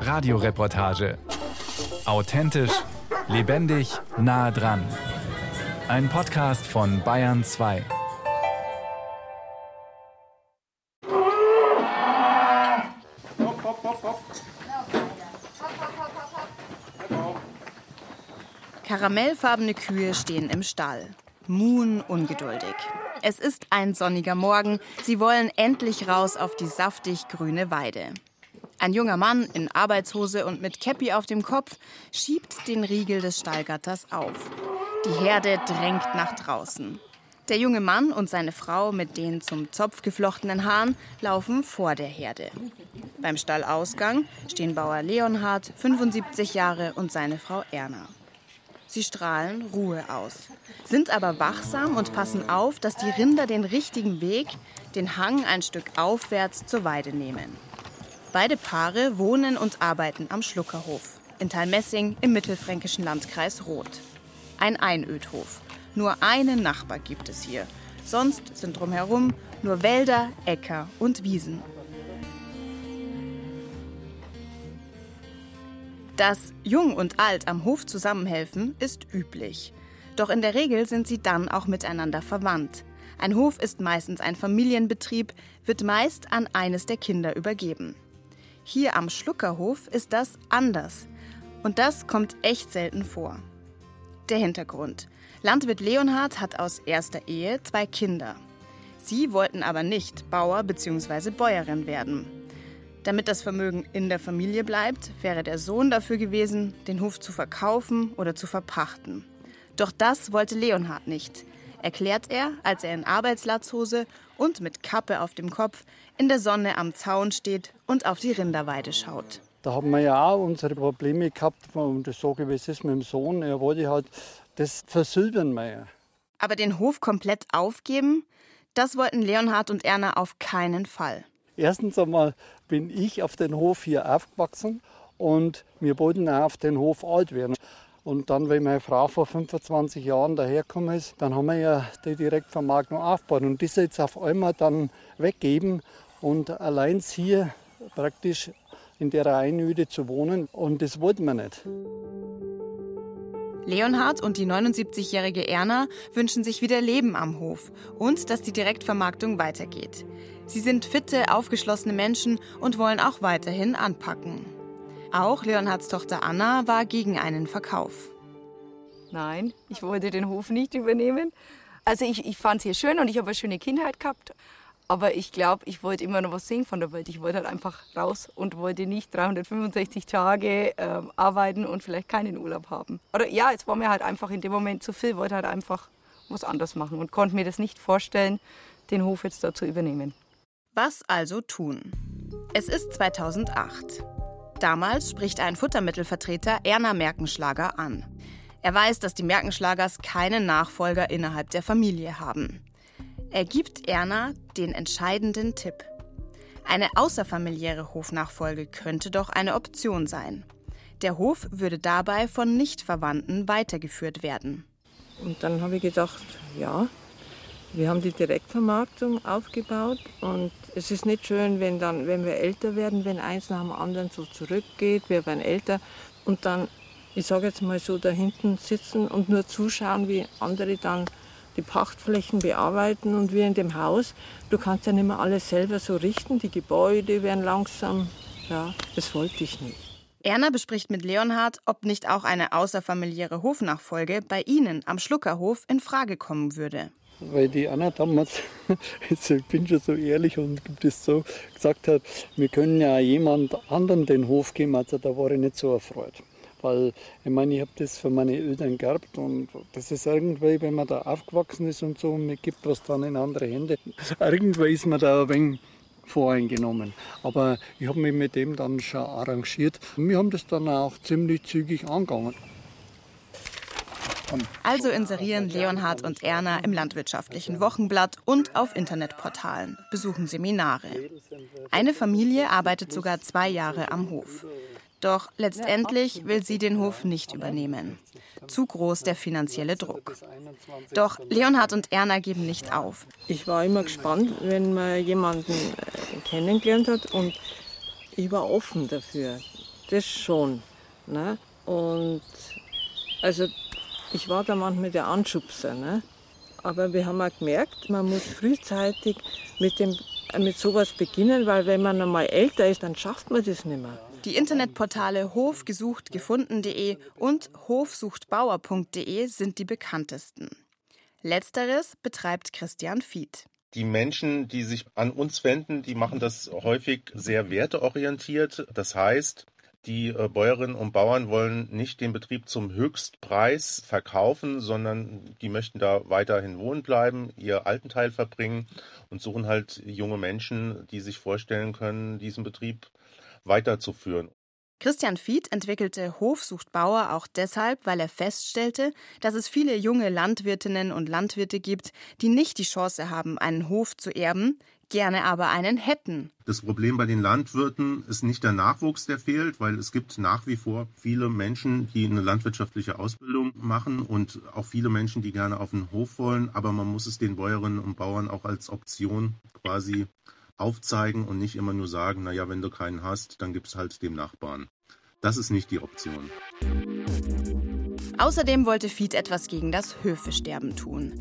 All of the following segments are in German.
Radioreportage. Authentisch, lebendig, nah dran. Ein Podcast von Bayern 2. Karamellfarbene Kühe stehen im Stall. Muhen ungeduldig. Es ist ein sonniger Morgen. Sie wollen endlich raus auf die saftig grüne Weide. Ein junger Mann in Arbeitshose und mit Käppi auf dem Kopf schiebt den Riegel des Stallgatters auf. Die Herde drängt nach draußen. Der junge Mann und seine Frau mit den zum Zopf geflochtenen Haaren laufen vor der Herde. Beim Stallausgang stehen Bauer Leonhard, 75 Jahre, und seine Frau Erna. Sie strahlen Ruhe aus, sind aber wachsam und passen auf, dass die Rinder den richtigen Weg, den Hang ein Stück aufwärts zur Weide nehmen. Beide Paare wohnen und arbeiten am Schluckerhof in Talmessing im mittelfränkischen Landkreis Roth. Ein Einödhof. Nur einen Nachbar gibt es hier. Sonst sind drumherum nur Wälder, Äcker und Wiesen. Dass Jung und Alt am Hof zusammenhelfen, ist üblich. Doch in der Regel sind sie dann auch miteinander verwandt. Ein Hof ist meistens ein Familienbetrieb, wird meist an eines der Kinder übergeben. Hier am Schluckerhof ist das anders. Und das kommt echt selten vor. Der Hintergrund. Landwirt Leonhard hat aus erster Ehe zwei Kinder. Sie wollten aber nicht Bauer bzw. Bäuerin werden. Damit das Vermögen in der Familie bleibt, wäre der Sohn dafür gewesen, den Hof zu verkaufen oder zu verpachten. Doch das wollte Leonhard nicht erklärt er, als er in Arbeitslatzhose und mit Kappe auf dem Kopf in der Sonne am Zaun steht und auf die Rinderweide schaut. Da haben wir ja auch unsere Probleme gehabt, und das wie es ist mit dem Sohn. Er wollte halt das versilbern wir Aber den Hof komplett aufgeben, das wollten Leonhard und Erna auf keinen Fall. Erstens einmal bin ich auf den Hof hier aufgewachsen und wir wollten auch auf den Hof alt werden. Und dann, wenn meine Frau vor 25 Jahren dahergekommen ist, dann haben wir ja die Direktvermarktung aufgebaut. Und das jetzt auf einmal dann weggeben und allein hier praktisch in der Einöde zu wohnen. Und das wollten wir nicht. Leonhard und die 79-jährige Erna wünschen sich wieder Leben am Hof und dass die Direktvermarktung weitergeht. Sie sind fitte, aufgeschlossene Menschen und wollen auch weiterhin anpacken. Auch Leonhards Tochter Anna war gegen einen Verkauf. Nein, ich wollte den Hof nicht übernehmen. Also ich, ich fand es hier schön und ich habe eine schöne Kindheit gehabt. Aber ich glaube, ich wollte immer noch was sehen von der Welt. Ich wollte halt einfach raus und wollte nicht 365 Tage äh, arbeiten und vielleicht keinen Urlaub haben. Oder ja, es war mir halt einfach in dem Moment zu viel, wollte halt einfach was anderes machen und konnte mir das nicht vorstellen, den Hof jetzt da zu übernehmen. Was also tun? Es ist 2008. Damals spricht ein Futtermittelvertreter Erna Merkenschlager an. Er weiß, dass die Merkenschlagers keinen Nachfolger innerhalb der Familie haben. Er gibt Erna den entscheidenden Tipp. Eine außerfamiliäre Hofnachfolge könnte doch eine Option sein. Der Hof würde dabei von Nichtverwandten weitergeführt werden. Und dann habe ich gedacht, ja, wir haben die Direktvermarktung aufgebaut und es ist nicht schön, wenn, dann, wenn wir älter werden, wenn eins nach dem anderen so zurückgeht, wir werden älter und dann, ich sage jetzt mal so, da hinten sitzen und nur zuschauen, wie andere dann die Pachtflächen bearbeiten und wir in dem Haus, du kannst ja nicht mehr alles selber so richten, die Gebäude werden langsam, ja, das wollte ich nicht. Erna bespricht mit Leonhard, ob nicht auch eine außerfamiliäre Hofnachfolge bei Ihnen am Schluckerhof in Frage kommen würde weil die Anna damals, ich bin schon so ehrlich und das so gesagt hat, wir können ja jemand anderen den Hof geben, also da war ich nicht so erfreut. Weil ich meine, ich habe das für meine Eltern geerbt und das ist irgendwie, wenn man da aufgewachsen ist und so, und man gibt was dann in andere Hände, irgendwie ist man da ein wenig voreingenommen. Aber ich habe mich mit dem dann schon arrangiert. Wir haben das dann auch ziemlich zügig angegangen. Also inserieren Leonhard und Erna im landwirtschaftlichen Wochenblatt und auf Internetportalen, besuchen Seminare. Eine Familie arbeitet sogar zwei Jahre am Hof. Doch letztendlich will sie den Hof nicht übernehmen. Zu groß der finanzielle Druck. Doch Leonhard und Erna geben nicht auf. Ich war immer gespannt, wenn man jemanden äh, kennengelernt hat und ich war offen dafür. Das schon. Ne? Und also ich war da manchmal der Anschubser. Ne? Aber wir haben auch gemerkt, man muss frühzeitig mit, dem, mit sowas beginnen, weil wenn man einmal älter ist, dann schafft man das nicht mehr. Die Internetportale hofgesuchtgefunden.de und hofsuchtbauer.de sind die bekanntesten. Letzteres betreibt Christian Fied. Die Menschen, die sich an uns wenden, die machen das häufig sehr werteorientiert. Das heißt, die äh, Bäuerinnen und Bauern wollen nicht den Betrieb zum Höchstpreis verkaufen, sondern die möchten da weiterhin wohnen bleiben, ihr Altenteil verbringen und suchen halt junge Menschen, die sich vorstellen können, diesen Betrieb weiterzuführen. Christian Fied entwickelte Hofsuchtbauer auch deshalb, weil er feststellte, dass es viele junge Landwirtinnen und Landwirte gibt, die nicht die Chance haben, einen Hof zu erben, gerne aber einen hätten. Das Problem bei den Landwirten ist nicht der Nachwuchs, der fehlt, weil es gibt nach wie vor viele Menschen, die eine landwirtschaftliche Ausbildung machen und auch viele Menschen, die gerne auf den Hof wollen, aber man muss es den Bäuerinnen und Bauern auch als Option quasi aufzeigen und nicht immer nur sagen, naja, wenn du keinen hast, dann gibt es halt dem Nachbarn. Das ist nicht die Option. Außerdem wollte Fied etwas gegen das Höfesterben tun.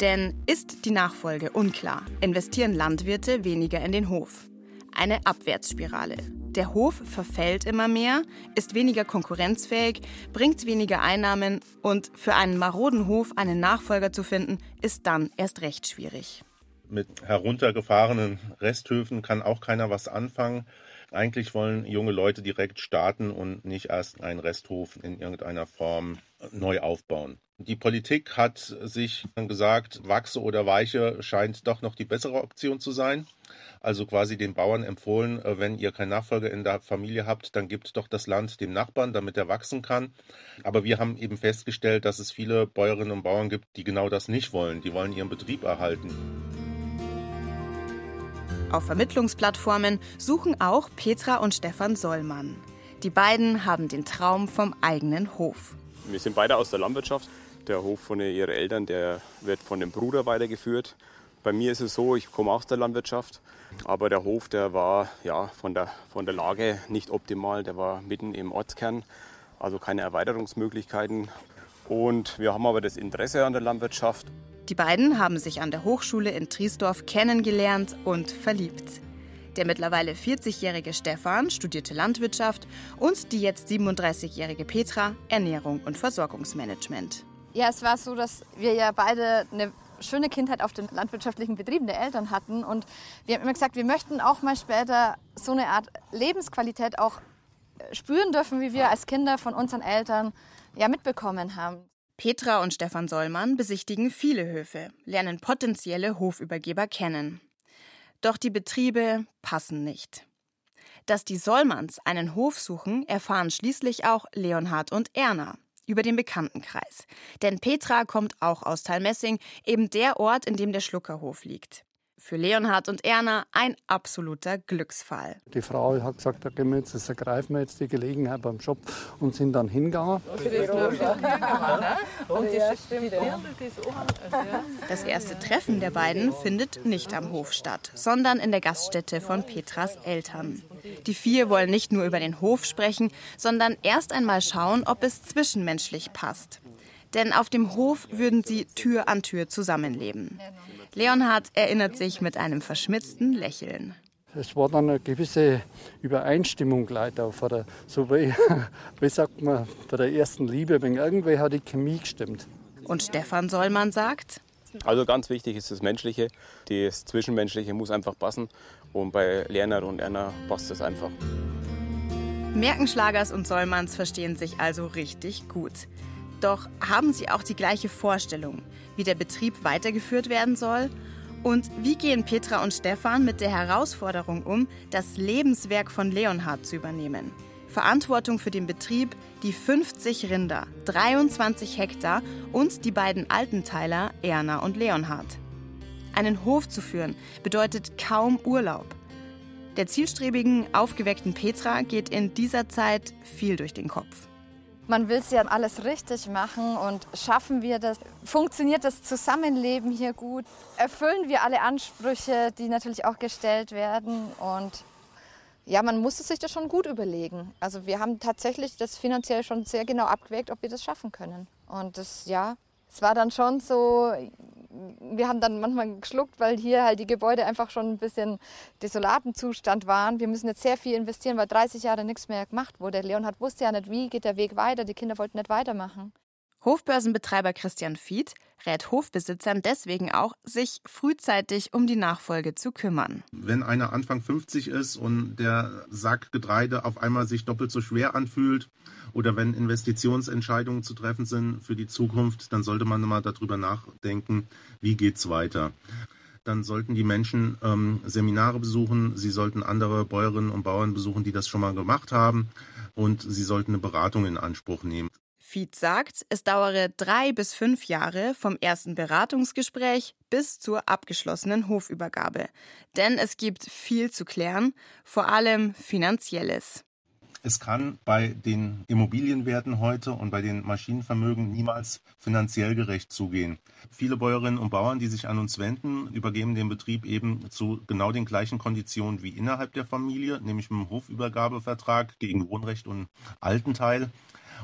Denn ist die Nachfolge unklar, investieren Landwirte weniger in den Hof. Eine Abwärtsspirale. Der Hof verfällt immer mehr, ist weniger konkurrenzfähig, bringt weniger Einnahmen und für einen maroden Hof einen Nachfolger zu finden, ist dann erst recht schwierig mit heruntergefahrenen Resthöfen kann auch keiner was anfangen. Eigentlich wollen junge Leute direkt starten und nicht erst einen Resthof in irgendeiner Form neu aufbauen. Die Politik hat sich gesagt, Wachse oder Weiche scheint doch noch die bessere Option zu sein. Also quasi den Bauern empfohlen, äh, wenn ihr keinen Nachfolger in der Familie habt, dann gebt doch das Land dem Nachbarn, damit er wachsen kann. Aber wir haben eben festgestellt, dass es viele Bäuerinnen und Bauern gibt, die genau das nicht wollen. Die wollen ihren Betrieb erhalten. Auf Vermittlungsplattformen suchen auch Petra und Stefan Sollmann. Die beiden haben den Traum vom eigenen Hof. Wir sind beide aus der Landwirtschaft. Der Hof von ihren Eltern, der wird von dem Bruder weitergeführt. Bei mir ist es so, ich komme aus der Landwirtschaft, aber der Hof, der war ja von der, von der Lage nicht optimal. Der war mitten im Ortskern, also keine Erweiterungsmöglichkeiten. Und wir haben aber das Interesse an der Landwirtschaft. Die beiden haben sich an der Hochschule in Triesdorf kennengelernt und verliebt. Der mittlerweile 40-jährige Stefan studierte Landwirtschaft und die jetzt 37-jährige Petra Ernährung und Versorgungsmanagement. Ja, es war so, dass wir ja beide eine schöne Kindheit auf den landwirtschaftlichen Betrieben der Eltern hatten. Und wir haben immer gesagt, wir möchten auch mal später so eine Art Lebensqualität auch spüren dürfen, wie wir als Kinder von unseren Eltern ja mitbekommen haben. Petra und Stefan Sollmann besichtigen viele Höfe, lernen potenzielle Hofübergeber kennen. Doch die Betriebe passen nicht. Dass die Sollmanns einen Hof suchen, erfahren schließlich auch Leonhard und Erna über den Bekanntenkreis. Denn Petra kommt auch aus Talmessing, eben der Ort, in dem der Schluckerhof liegt. Für Leonhard und Erna ein absoluter Glücksfall. Die Frau hat gesagt, da gehen wir jetzt, das ergreifen wir jetzt die Gelegenheit beim Job und sind dann hingegangen. Das erste Treffen der beiden findet nicht am Hof statt, sondern in der Gaststätte von Petras Eltern. Die vier wollen nicht nur über den Hof sprechen, sondern erst einmal schauen, ob es zwischenmenschlich passt. Denn auf dem Hof würden sie Tür an Tür zusammenleben. Leonhard erinnert sich mit einem verschmitzten Lächeln. Es war dann eine gewisse Übereinstimmung gleich da, der, so wie, wie sagt man, bei der ersten Liebe, wenn irgendwie hat die Chemie gestimmt. Und Stefan Sollmann sagt, also ganz wichtig ist das Menschliche, das Zwischenmenschliche muss einfach passen und bei Lerner und Erna passt es einfach. Merkenschlagers und Sollmanns verstehen sich also richtig gut. Doch haben sie auch die gleiche Vorstellung, wie der Betrieb weitergeführt werden soll? Und wie gehen Petra und Stefan mit der Herausforderung um, das Lebenswerk von Leonhard zu übernehmen? Verantwortung für den Betrieb, die 50 Rinder, 23 Hektar und die beiden Altenteiler Erna und Leonhard. Einen Hof zu führen bedeutet kaum Urlaub. Der zielstrebigen, aufgeweckten Petra geht in dieser Zeit viel durch den Kopf. Man will es ja alles richtig machen und schaffen wir das? Funktioniert das Zusammenleben hier gut? Erfüllen wir alle Ansprüche, die natürlich auch gestellt werden? Und ja, man musste sich das schon gut überlegen. Also wir haben tatsächlich das finanziell schon sehr genau abgewägt, ob wir das schaffen können. Und das, ja, es war dann schon so, wir haben dann manchmal geschluckt, weil hier halt die Gebäude einfach schon ein bisschen desolaten Zustand waren. Wir müssen jetzt sehr viel investieren, weil 30 Jahre nichts mehr gemacht wurde. Leonhard wusste ja nicht, wie geht der Weg weiter. Die Kinder wollten nicht weitermachen. Hofbörsenbetreiber Christian Fied rät Hofbesitzern deswegen auch, sich frühzeitig um die Nachfolge zu kümmern. Wenn einer Anfang 50 ist und der Sack Getreide auf einmal sich doppelt so schwer anfühlt oder wenn Investitionsentscheidungen zu treffen sind für die Zukunft, dann sollte man mal darüber nachdenken, wie geht es weiter dann sollten die Menschen ähm, Seminare besuchen, sie sollten andere Bäuerinnen und Bauern besuchen, die das schon mal gemacht haben und sie sollten eine Beratung in Anspruch nehmen. Fied sagt, es dauere drei bis fünf Jahre vom ersten Beratungsgespräch bis zur abgeschlossenen Hofübergabe. Denn es gibt viel zu klären, vor allem finanzielles. Es kann bei den Immobilienwerten heute und bei den Maschinenvermögen niemals finanziell gerecht zugehen. Viele Bäuerinnen und Bauern, die sich an uns wenden, übergeben den Betrieb eben zu genau den gleichen Konditionen wie innerhalb der Familie, nämlich mit einem Hofübergabevertrag gegen Wohnrecht und Altenteil.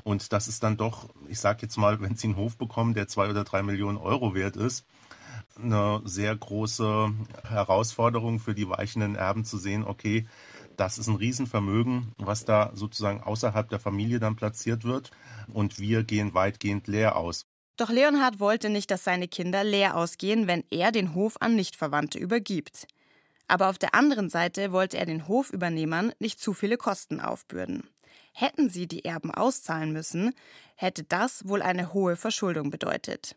Und das ist dann doch, ich sage jetzt mal, wenn Sie einen Hof bekommen, der zwei oder drei Millionen Euro wert ist, eine sehr große Herausforderung für die weichenden Erben zu sehen, okay, das ist ein Riesenvermögen, was da sozusagen außerhalb der Familie dann platziert wird. Und wir gehen weitgehend leer aus. Doch Leonhard wollte nicht, dass seine Kinder leer ausgehen, wenn er den Hof an Nichtverwandte übergibt. Aber auf der anderen Seite wollte er den Hofübernehmern nicht zu viele Kosten aufbürden. Hätten sie die Erben auszahlen müssen, hätte das wohl eine hohe Verschuldung bedeutet.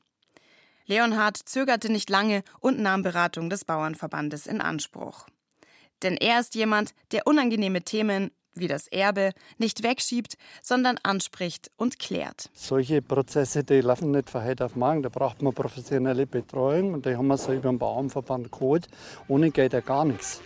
Leonhard zögerte nicht lange und nahm Beratung des Bauernverbandes in Anspruch. Denn er ist jemand, der unangenehme Themen wie das Erbe nicht wegschiebt, sondern anspricht und klärt. Solche Prozesse, die laufen nicht von heute auf morgen. Da braucht man professionelle Betreuung und die haben wir so über den Bauernverband geholt. Ohne geht ja gar nichts.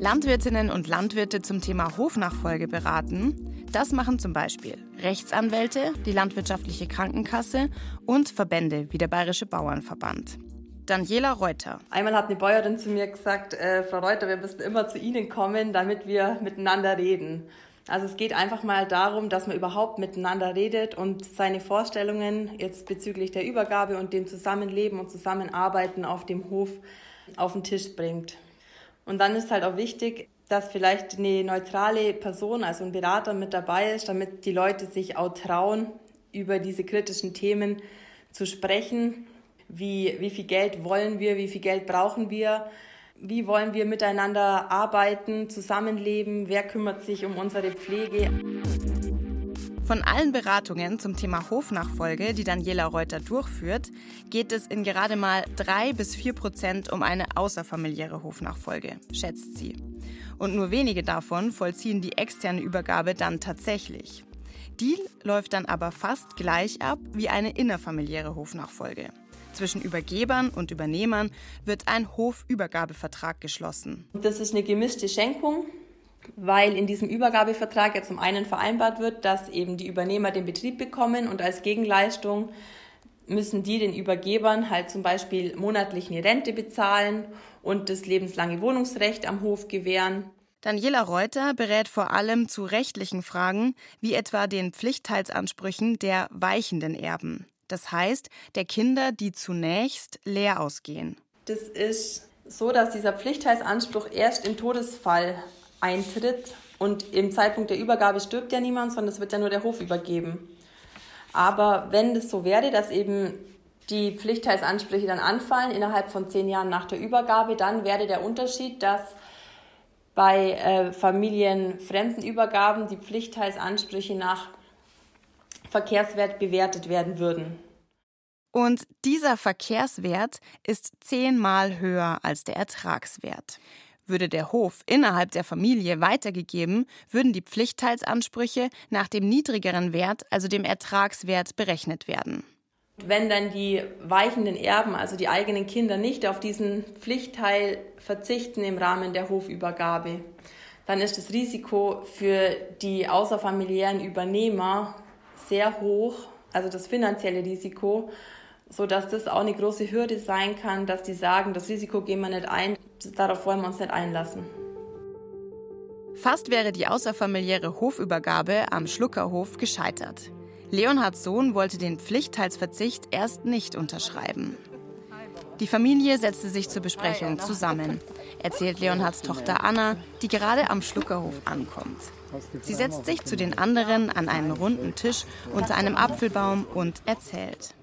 Landwirtinnen und Landwirte zum Thema Hofnachfolge beraten. Das machen zum Beispiel Rechtsanwälte, die Landwirtschaftliche Krankenkasse und Verbände wie der Bayerische Bauernverband. Daniela Reuter. Einmal hat eine Bäuerin zu mir gesagt, äh, Frau Reuter, wir müssen immer zu Ihnen kommen, damit wir miteinander reden. Also es geht einfach mal darum, dass man überhaupt miteinander redet und seine Vorstellungen jetzt bezüglich der Übergabe und dem Zusammenleben und Zusammenarbeiten auf dem Hof auf den Tisch bringt. Und dann ist halt auch wichtig, dass vielleicht eine neutrale Person, also ein Berater mit dabei ist, damit die Leute sich auch trauen, über diese kritischen Themen zu sprechen. Wie, wie viel Geld wollen wir, wie viel Geld brauchen wir, wie wollen wir miteinander arbeiten, zusammenleben, wer kümmert sich um unsere Pflege. Von allen Beratungen zum Thema Hofnachfolge, die Daniela Reuter durchführt, geht es in gerade mal drei bis vier Prozent um eine außerfamiliäre Hofnachfolge, schätzt sie. Und nur wenige davon vollziehen die externe Übergabe dann tatsächlich. Die läuft dann aber fast gleich ab wie eine innerfamiliäre Hofnachfolge. Zwischen Übergebern und Übernehmern wird ein Hofübergabevertrag geschlossen. Das ist eine gemischte Schenkung weil in diesem Übergabevertrag ja zum einen vereinbart wird, dass eben die Übernehmer den Betrieb bekommen und als Gegenleistung müssen die den Übergebern halt zum Beispiel monatlich eine Rente bezahlen und das lebenslange Wohnungsrecht am Hof gewähren. Daniela Reuter berät vor allem zu rechtlichen Fragen, wie etwa den Pflichtteilsansprüchen der weichenden Erben. Das heißt, der Kinder, die zunächst leer ausgehen. Das ist so, dass dieser Pflichtteilsanspruch erst im Todesfall eintritt. Und im Zeitpunkt der Übergabe stirbt ja niemand, sondern es wird ja nur der Hof übergeben. Aber wenn es so wäre, dass eben die Pflichtteilsansprüche dann anfallen innerhalb von zehn Jahren nach der Übergabe, dann wäre der Unterschied, dass bei äh, familienfremden Übergaben die Pflichtteilsansprüche nach Verkehrswert bewertet werden würden. Und dieser Verkehrswert ist zehnmal höher als der Ertragswert. Würde der Hof innerhalb der Familie weitergegeben, würden die Pflichtteilsansprüche nach dem niedrigeren Wert, also dem Ertragswert, berechnet werden. Wenn dann die weichenden Erben, also die eigenen Kinder, nicht auf diesen Pflichtteil verzichten im Rahmen der Hofübergabe, dann ist das Risiko für die außerfamiliären Übernehmer sehr hoch, also das finanzielle Risiko, so dass das auch eine große Hürde sein kann, dass die sagen, das Risiko gehen wir nicht ein, darauf wollen wir uns nicht einlassen. Fast wäre die außerfamiliäre Hofübergabe am Schluckerhof gescheitert. Leonhards Sohn wollte den Pflichtteilsverzicht erst nicht unterschreiben. Die Familie setzte sich zur Besprechung zusammen, erzählt Leonhards Tochter Anna, die gerade am Schluckerhof ankommt. Sie setzt sich zu den anderen an einen runden Tisch unter einem Apfelbaum und erzählt.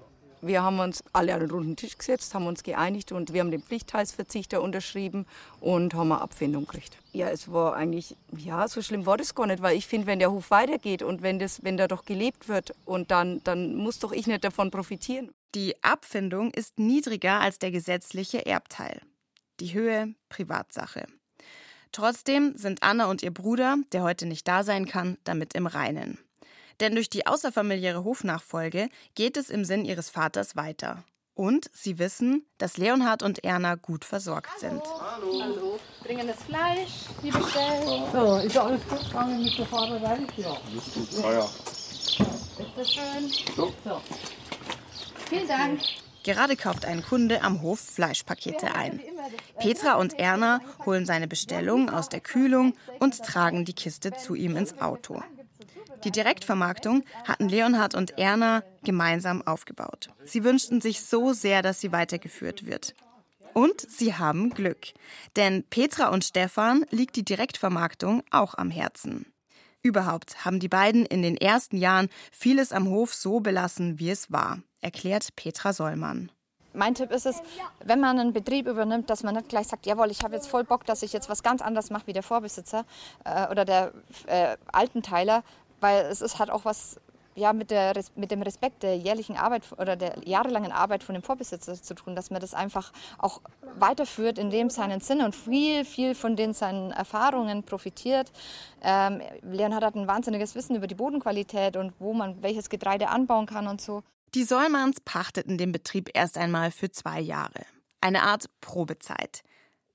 Wir haben uns alle an den runden Tisch gesetzt, haben uns geeinigt und wir haben den Pflichtteilsverzichter unterschrieben und haben eine Abfindung gekriegt. Ja, es war eigentlich, ja, so schlimm war das gar nicht, weil ich finde, wenn der Hof weitergeht und wenn, das, wenn da doch gelebt wird und dann, dann muss doch ich nicht davon profitieren. Die Abfindung ist niedriger als der gesetzliche Erbteil. Die Höhe Privatsache. Trotzdem sind Anna und ihr Bruder, der heute nicht da sein kann, damit im Reinen. Denn durch die außerfamiliäre Hofnachfolge geht es im Sinn ihres Vaters weiter. Und sie wissen, dass Leonhard und Erna gut versorgt sind. Hallo. Hallo. Bringen das Fleisch, wie bestellt. So, ist alles gut gegangen mit der Fahrerei? Ja. Alles gut. Ja, ja. Bitte schön. So. so. Vielen Dank. Gerade kauft ein Kunde am Hof Fleischpakete ein. Petra und Erna holen seine Bestellung aus der Kühlung und tragen die Kiste zu ihm ins Auto. Die Direktvermarktung hatten Leonhard und Erna gemeinsam aufgebaut. Sie wünschten sich so sehr, dass sie weitergeführt wird. Und sie haben Glück. Denn Petra und Stefan liegt die Direktvermarktung auch am Herzen. Überhaupt haben die beiden in den ersten Jahren vieles am Hof so belassen, wie es war, erklärt Petra Sollmann. Mein Tipp ist es, wenn man einen Betrieb übernimmt, dass man nicht gleich sagt, jawohl, ich habe jetzt voll Bock, dass ich jetzt was ganz anderes mache wie der Vorbesitzer äh, oder der äh, Altenteiler, weil es ist, hat auch was ja, mit, der, mit dem Respekt der jährlichen Arbeit oder der jahrelangen Arbeit von dem Vorbesitzer zu tun, dass man das einfach auch weiterführt in dem seinen Sinne und viel, viel von den seinen Erfahrungen profitiert. Ähm, Leonhard hat ein wahnsinniges Wissen über die Bodenqualität und wo man welches Getreide anbauen kann und so. Die Sollmanns pachteten den Betrieb erst einmal für zwei Jahre. Eine Art Probezeit.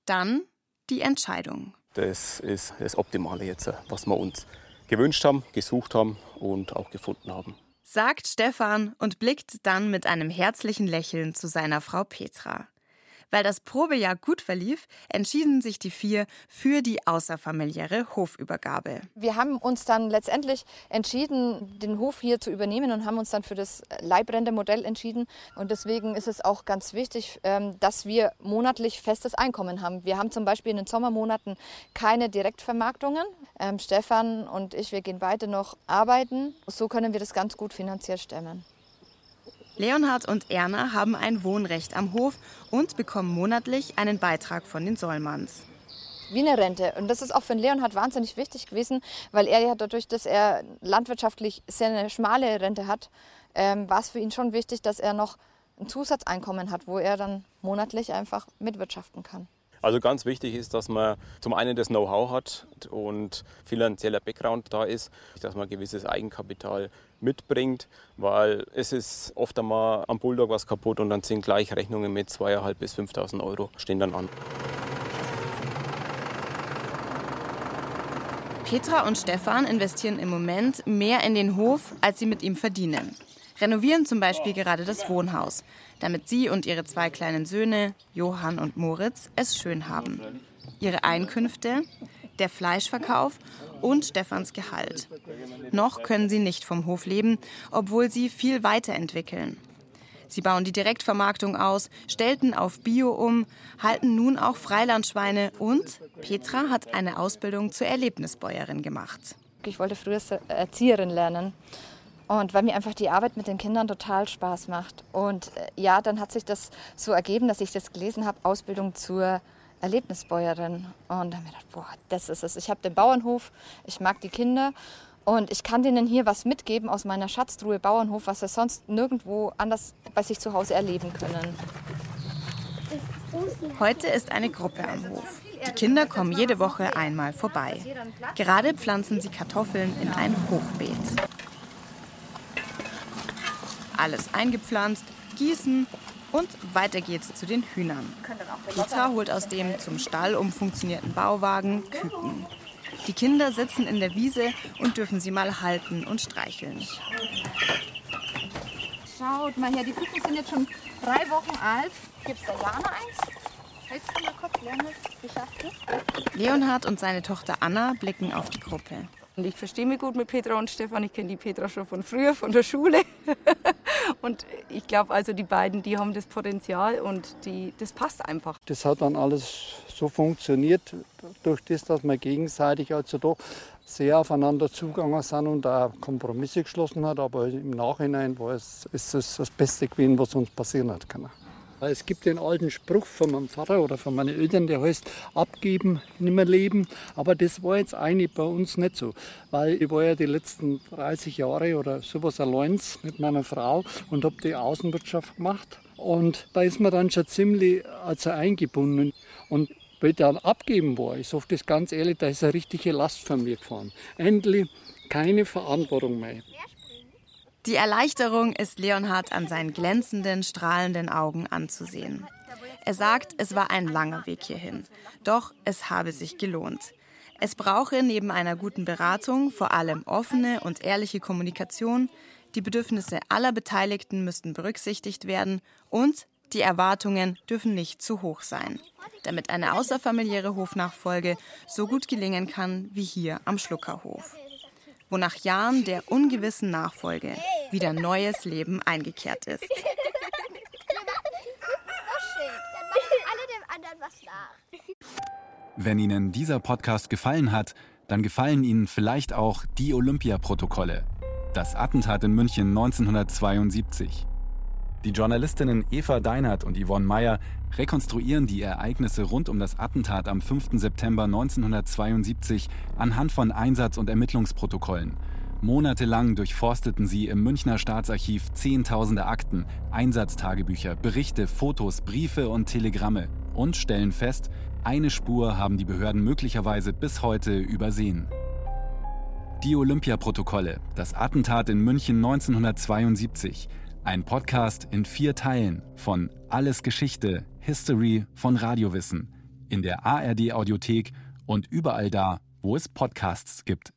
Dann die Entscheidung. Das ist das Optimale jetzt, was wir uns gewünscht haben, gesucht haben und auch gefunden haben. Sagt Stefan und blickt dann mit einem herzlichen Lächeln zu seiner Frau Petra. Weil das Probejahr gut verlief, entschieden sich die vier für die außerfamiliäre Hofübergabe. Wir haben uns dann letztendlich entschieden, den Hof hier zu übernehmen und haben uns dann für das Leibrente-Modell entschieden. Und deswegen ist es auch ganz wichtig, ähm, dass wir monatlich festes Einkommen haben. Wir haben zum Beispiel in den Sommermonaten keine Direktvermarktungen. Ähm, Stefan und ich, wir gehen beide noch arbeiten. So können wir das ganz gut finanziell stemmen. Leonhard und Erna haben ein Wohnrecht am Hof und bekommen monatlich einen Beitrag von den Sollmanns. Wie eine Rente. Und das ist auch für Leonhard wahnsinnig wichtig gewesen, weil er ja dadurch, dass er landwirtschaftlich sehr eine schmale Rente hat, ähm, war es für ihn schon wichtig, dass er noch ein Zusatzeinkommen hat, wo er dann monatlich einfach mitwirtschaften kann. Also ganz wichtig ist, dass man zum einen das Know-how hat und finanzieller Background da ist, dass man gewisses Eigenkapital mitbringt, weil es ist oft einmal am Bulldog was kaputt und dann sind gleich Rechnungen mit 2.500 bis 5.000 Euro stehen dann an. Petra und Stefan investieren im Moment mehr in den Hof, als sie mit ihm verdienen. Renovieren zum Beispiel gerade das Wohnhaus, damit sie und ihre zwei kleinen Söhne, Johann und Moritz, es schön haben. Ihre Einkünfte, der Fleischverkauf und Stefans Gehalt. Noch können sie nicht vom Hof leben, obwohl sie viel weiterentwickeln. Sie bauen die Direktvermarktung aus, stellten auf Bio um, halten nun auch Freilandschweine und Petra hat eine Ausbildung zur Erlebnisbäuerin gemacht. Ich wollte früher Erzieherin lernen. Und weil mir einfach die Arbeit mit den Kindern total Spaß macht. Und äh, ja, dann hat sich das so ergeben, dass ich das gelesen habe, Ausbildung zur Erlebnisbäuerin. Und dann habe ich gedacht, boah, das ist es. Ich habe den Bauernhof, ich mag die Kinder und ich kann denen hier was mitgeben aus meiner Schatztruhe Bauernhof, was sie sonst nirgendwo anders bei sich zu Hause erleben können. Heute ist eine Gruppe am Hof. Die Kinder kommen jede Woche einmal vorbei. Gerade pflanzen sie Kartoffeln in ein Hochbeet. Alles eingepflanzt, gießen und weiter geht's zu den Hühnern. Petra holt aus dem zum Stall umfunktionierten Bauwagen Küken. Die Kinder sitzen in der Wiese und dürfen sie mal halten und streicheln. Schaut mal her, die Küken sind jetzt schon drei Wochen alt. Gibt's der Jana eins? Leonhard und seine Tochter Anna blicken auf die Gruppe. Und ich verstehe mich gut mit Petra und Stefan. Ich kenne die Petra schon von früher, von der Schule. und ich glaube, also die beiden, die haben das Potenzial und die, das passt einfach. Das hat dann alles so funktioniert, durch das, dass wir gegenseitig also doch sehr aufeinander zugegangen sind und auch Kompromisse geschlossen hat. Aber im Nachhinein war es, ist es das Beste gewesen, was uns passieren hat können. Es gibt den alten Spruch von meinem Vater oder von meinen Eltern, der heißt, abgeben, nimmer leben. Aber das war jetzt eigentlich bei uns nicht so. Weil ich war ja die letzten 30 Jahre oder sowas allein mit meiner Frau und habe die Außenwirtschaft gemacht. Und da ist man dann schon ziemlich also eingebunden. Und weil dann abgeben war, ich sage das ganz ehrlich, da ist eine richtige Last von mir gefahren. Endlich keine Verantwortung mehr. Die Erleichterung ist Leonhard an seinen glänzenden, strahlenden Augen anzusehen. Er sagt, es war ein langer Weg hierhin. Doch es habe sich gelohnt. Es brauche neben einer guten Beratung vor allem offene und ehrliche Kommunikation, die Bedürfnisse aller Beteiligten müssten berücksichtigt werden und die Erwartungen dürfen nicht zu hoch sein, damit eine außerfamiliäre Hofnachfolge so gut gelingen kann wie hier am Schluckerhof wo nach Jahren der ungewissen Nachfolge wieder neues Leben eingekehrt ist. Wenn Ihnen dieser Podcast gefallen hat, dann gefallen Ihnen vielleicht auch die Olympia-Protokolle. Das Attentat in München 1972. Die Journalistinnen Eva Deinert und Yvonne Meyer rekonstruieren die Ereignisse rund um das Attentat am 5. September 1972 anhand von Einsatz- und Ermittlungsprotokollen. Monatelang durchforsteten sie im Münchner Staatsarchiv Zehntausende Akten, Einsatztagebücher, Berichte, Fotos, Briefe und Telegramme und stellen fest, eine Spur haben die Behörden möglicherweise bis heute übersehen. Die Olympia-Protokolle, das Attentat in München 1972, ein Podcast in vier Teilen von Alles Geschichte, History von Radiowissen in der ARD Audiothek und überall da, wo es Podcasts gibt.